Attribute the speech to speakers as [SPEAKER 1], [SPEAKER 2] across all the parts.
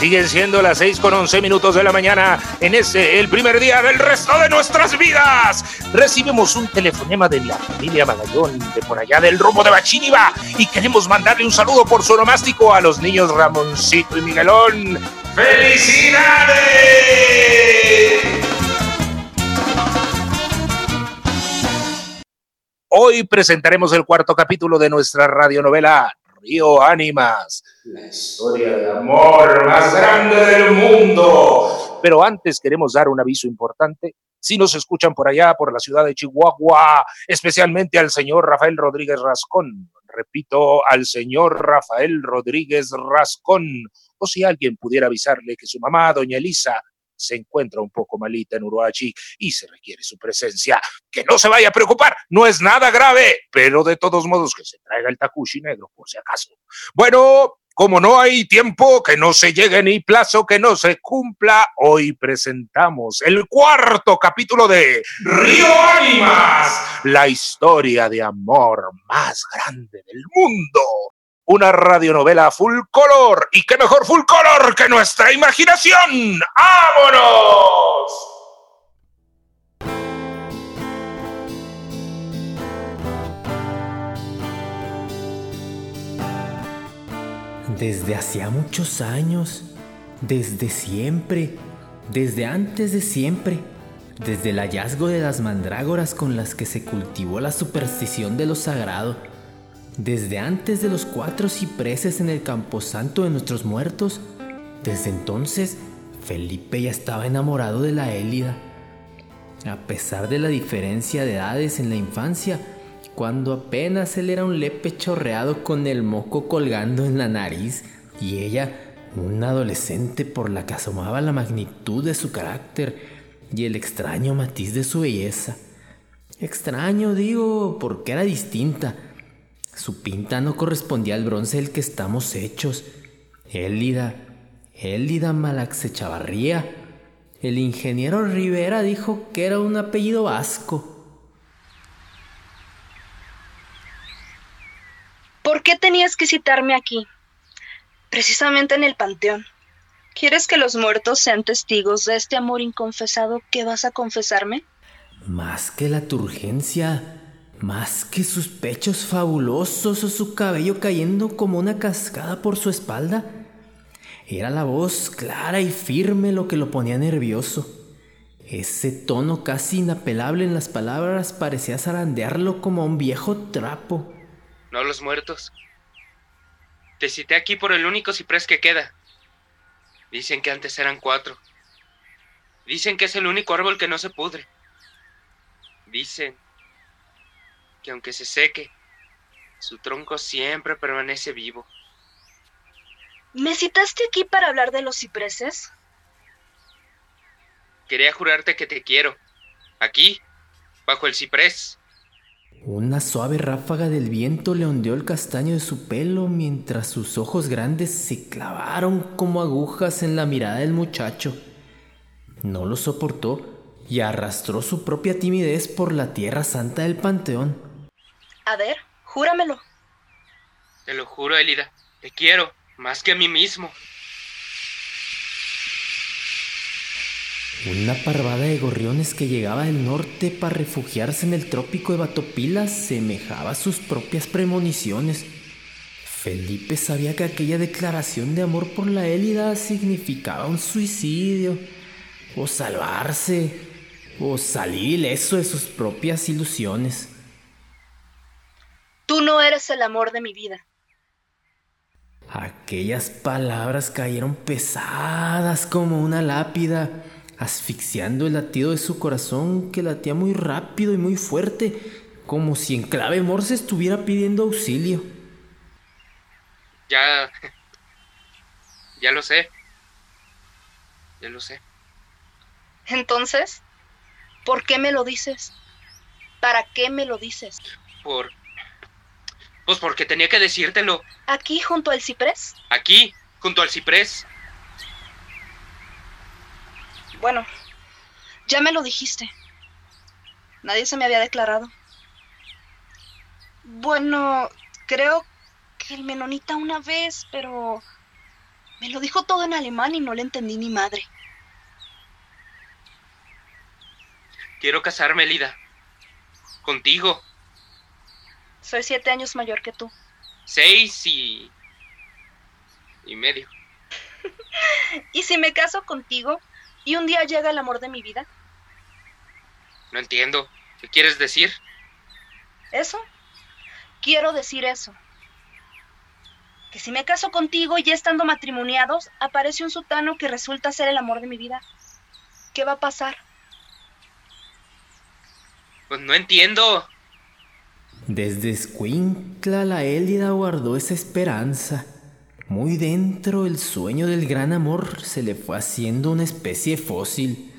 [SPEAKER 1] Siguen siendo las 6 con 11 minutos de la mañana en ese, el primer día del resto de nuestras vidas. Recibimos un telefonema de la familia Magallón de por allá del rumbo de Bachiniva y queremos mandarle un saludo por su nomástico a los niños Ramoncito y Miguelón. ¡Felicidades! Hoy presentaremos el cuarto capítulo de nuestra radionovela Río Ánimas, la historia de amor más grande del mundo. Pero antes queremos dar un aviso importante. Si nos escuchan por allá, por la ciudad de Chihuahua, especialmente al señor Rafael Rodríguez Rascón, repito, al señor Rafael Rodríguez Rascón, o si alguien pudiera avisarle que su mamá, doña Elisa, se encuentra un poco malita en Uruachi y se requiere su presencia. Que no se vaya a preocupar, no es nada grave, pero de todos modos que se traiga el takushi negro por si acaso. Bueno, como no hay tiempo, que no se llegue ni plazo que no se cumpla, hoy presentamos el cuarto capítulo de Río Ánimas, la historia de amor más grande del mundo una radionovela full color. ¿Y qué mejor full color que nuestra imaginación? ¡Vámonos!
[SPEAKER 2] Desde hacía muchos años, desde siempre, desde antes de siempre, desde el hallazgo de las mandrágoras con las que se cultivó la superstición de lo sagrado, desde antes de los cuatro cipreses en el camposanto de nuestros muertos, desde entonces Felipe ya estaba enamorado de la Élida. A pesar de la diferencia de edades en la infancia, cuando apenas él era un lepe chorreado con el moco colgando en la nariz y ella un adolescente por la que asomaba la magnitud de su carácter y el extraño matiz de su belleza. Extraño digo porque era distinta su pinta no correspondía al bronce del que estamos hechos. Élida, Élida Malaxe Chavarría. El ingeniero Rivera dijo que era un apellido vasco.
[SPEAKER 3] ¿Por qué tenías que citarme aquí? Precisamente en el panteón. ¿Quieres que los muertos sean testigos de este amor inconfesado que vas a confesarme?
[SPEAKER 2] Más que la turgencia, más que sus pechos fabulosos o su cabello cayendo como una cascada por su espalda, era la voz clara y firme lo que lo ponía nervioso. Ese tono casi inapelable en las palabras parecía zarandearlo como un viejo trapo.
[SPEAKER 4] No los muertos. Te cité aquí por el único ciprés que queda. Dicen que antes eran cuatro. Dicen que es el único árbol que no se pudre. Dicen que aunque se seque, su tronco siempre permanece vivo.
[SPEAKER 3] ¿Me citaste aquí para hablar de los cipreses?
[SPEAKER 4] Quería jurarte que te quiero. Aquí, bajo el ciprés.
[SPEAKER 2] Una suave ráfaga del viento le ondeó el castaño de su pelo mientras sus ojos grandes se clavaron como agujas en la mirada del muchacho. No lo soportó y arrastró su propia timidez por la tierra santa del panteón.
[SPEAKER 3] A ver, júramelo.
[SPEAKER 4] Te lo juro, Elida. Te quiero, más que a mí mismo.
[SPEAKER 2] Una parvada de gorriones que llegaba del norte para refugiarse en el trópico de Batopila semejaba a sus propias premoniciones. Felipe sabía que aquella declaración de amor por la Élida significaba un suicidio, o salvarse, o salir ileso de sus propias ilusiones.
[SPEAKER 3] Tú no eres el amor de mi vida.
[SPEAKER 2] Aquellas palabras cayeron pesadas como una lápida, asfixiando el latido de su corazón que latía muy rápido y muy fuerte, como si en clave morse estuviera pidiendo auxilio.
[SPEAKER 4] Ya... Ya lo sé. Ya lo sé.
[SPEAKER 3] Entonces, ¿por qué me lo dices? ¿Para qué me lo dices?
[SPEAKER 4] Por pues porque tenía que decírtelo.
[SPEAKER 3] ¿Aquí junto al ciprés?
[SPEAKER 4] Aquí, junto al ciprés.
[SPEAKER 3] Bueno, ya me lo dijiste. Nadie se me había declarado. Bueno, creo que el menonita una vez, pero... Me lo dijo todo en alemán y no le entendí ni madre.
[SPEAKER 4] Quiero casarme, Elida. Contigo.
[SPEAKER 3] Soy siete años mayor que tú.
[SPEAKER 4] Seis y... y medio.
[SPEAKER 3] ¿Y si me caso contigo y un día llega el amor de mi vida?
[SPEAKER 4] No entiendo. ¿Qué quieres decir?
[SPEAKER 3] ¿Eso? Quiero decir eso. Que si me caso contigo y ya estando matrimoniados, aparece un sutano que resulta ser el amor de mi vida. ¿Qué va a pasar?
[SPEAKER 4] Pues no entiendo.
[SPEAKER 2] Desde Escuincla la Élida guardó esa esperanza. Muy dentro el sueño del gran amor se le fue haciendo una especie fósil.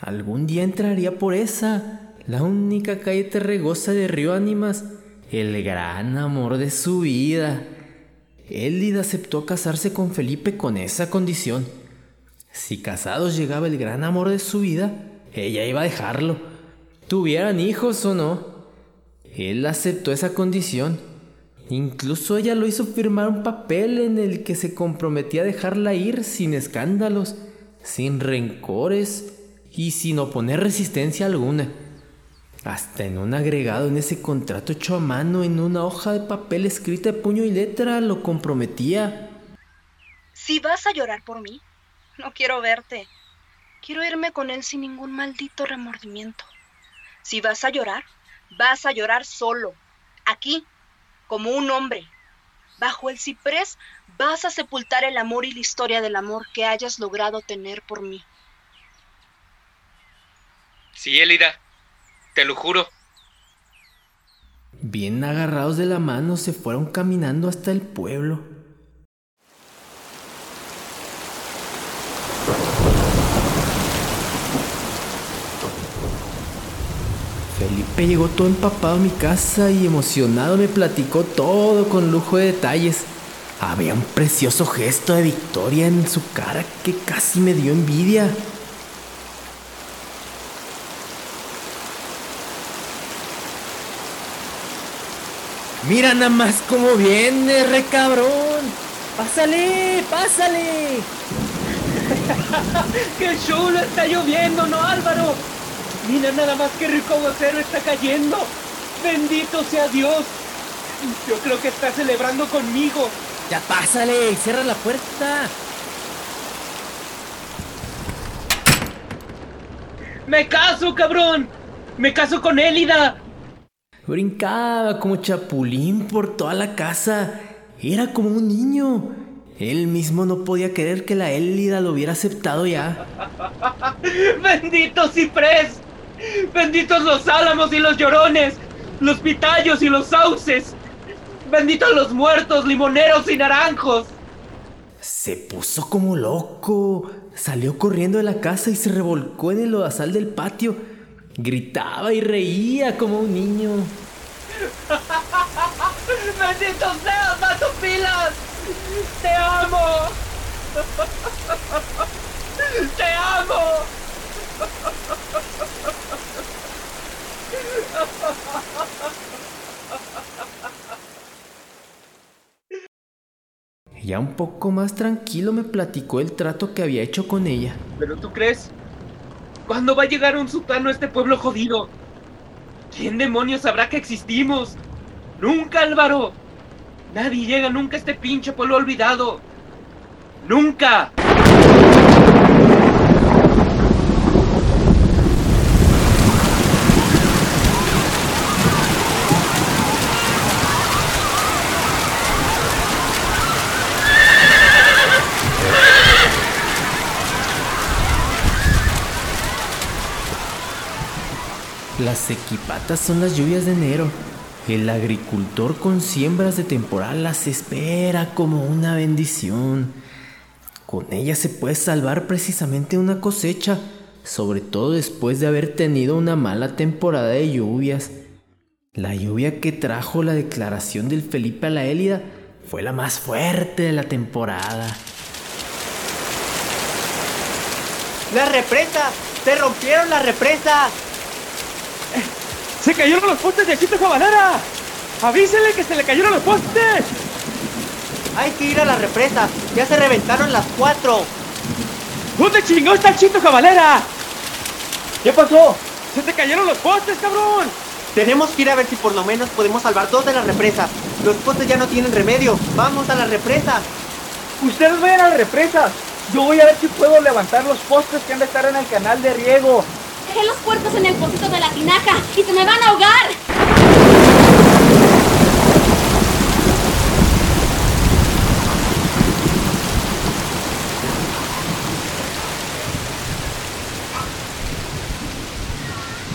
[SPEAKER 2] Algún día entraría por esa, la única calle terregosa de Río Ánimas, el gran amor de su vida. Élida aceptó casarse con Felipe con esa condición. Si casados llegaba el gran amor de su vida, ella iba a dejarlo, tuvieran hijos o no. Él aceptó esa condición. Incluso ella lo hizo firmar un papel en el que se comprometía a dejarla ir sin escándalos, sin rencores y sin oponer resistencia alguna. Hasta en un agregado en ese contrato hecho a mano en una hoja de papel escrita de puño y letra lo comprometía.
[SPEAKER 3] Si vas a llorar por mí, no quiero verte. Quiero irme con él sin ningún maldito remordimiento. Si vas a llorar, vas a llorar solo, aquí, como un hombre. Bajo el ciprés vas a sepultar el amor y la historia del amor que hayas logrado tener por mí.
[SPEAKER 4] Sí, Elida, te lo juro.
[SPEAKER 2] Bien agarrados de la mano se fueron caminando hasta el pueblo. Felipe llegó todo empapado a mi casa y emocionado me platicó todo con lujo de detalles. Había un precioso gesto de victoria en su cara que casi me dio envidia. Mira nada más cómo viene, re cabrón. Pásale, pásale.
[SPEAKER 5] ¡Qué chulo! Está lloviendo, ¿no, Álvaro? Mira nada más qué rico aguacero está cayendo. Bendito sea Dios. Yo creo que está celebrando conmigo.
[SPEAKER 2] Ya pásale, cierra la puerta.
[SPEAKER 5] ¡Me caso, cabrón! ¡Me caso con Élida!
[SPEAKER 2] Brincaba como chapulín por toda la casa. Era como un niño. Él mismo no podía creer que la Élida lo hubiera aceptado ya.
[SPEAKER 5] ¡Bendito ciprés! ¡Benditos los álamos y los llorones! ¡Los pitayos y los sauces! ¡Benditos los muertos, limoneros y naranjos!
[SPEAKER 2] Se puso como loco. Salió corriendo de la casa y se revolcó en el lodazal del patio. Gritaba y reía como un niño.
[SPEAKER 5] ¡Benditos seas, Matopilas! ¡Te amo! ¡Te amo!
[SPEAKER 2] Ya un poco más tranquilo me platicó el trato que había hecho con ella.
[SPEAKER 5] ¿Pero tú crees? ¿Cuándo va a llegar un sultano a este pueblo jodido? ¿Quién demonios sabrá que existimos? ¡Nunca, Álvaro! Nadie llega nunca a este pinche pueblo olvidado. ¡Nunca!
[SPEAKER 2] Las equipatas son las lluvias de enero. El agricultor con siembras de temporal las espera como una bendición. Con ellas se puede salvar precisamente una cosecha, sobre todo después de haber tenido una mala temporada de lluvias. La lluvia que trajo la declaración del Felipe a la Élida fue la más fuerte de la temporada.
[SPEAKER 6] ¡La represa! ¡Se rompieron la represa!
[SPEAKER 5] ¡Se cayeron los postes de Chito Cabanera! ¡Avísele que se le cayeron los postes!
[SPEAKER 6] Hay que ir a la represa. Ya se reventaron las cuatro.
[SPEAKER 5] ¿Dónde chingó está el Chito Jabalera? ¿Qué pasó? ¡Se te cayeron los postes, cabrón!
[SPEAKER 6] Tenemos que ir a ver si por lo menos podemos salvar dos de las represas. Los postes ya no tienen remedio. Vamos a la represa.
[SPEAKER 5] Ustedes vayan a la represa. Yo voy a ver si puedo levantar los postes que han de estar en el canal de riego.
[SPEAKER 7] Dejé los puertos en el pocito de la tinaja y se me van a ahogar.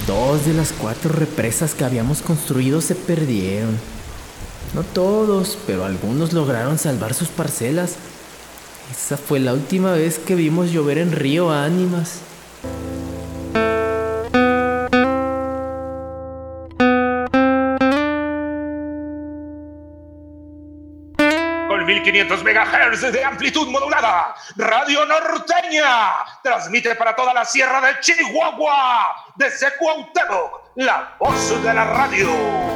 [SPEAKER 2] Dos de las cuatro represas que habíamos construido se perdieron. No todos, pero algunos lograron salvar sus parcelas. Esa fue la última vez que vimos llover en Río Ánimas.
[SPEAKER 1] 1500 MHz de amplitud modulada, Radio Norteña transmite para toda la sierra de Chihuahua, desde Cuauhtémoc, la voz de la radio.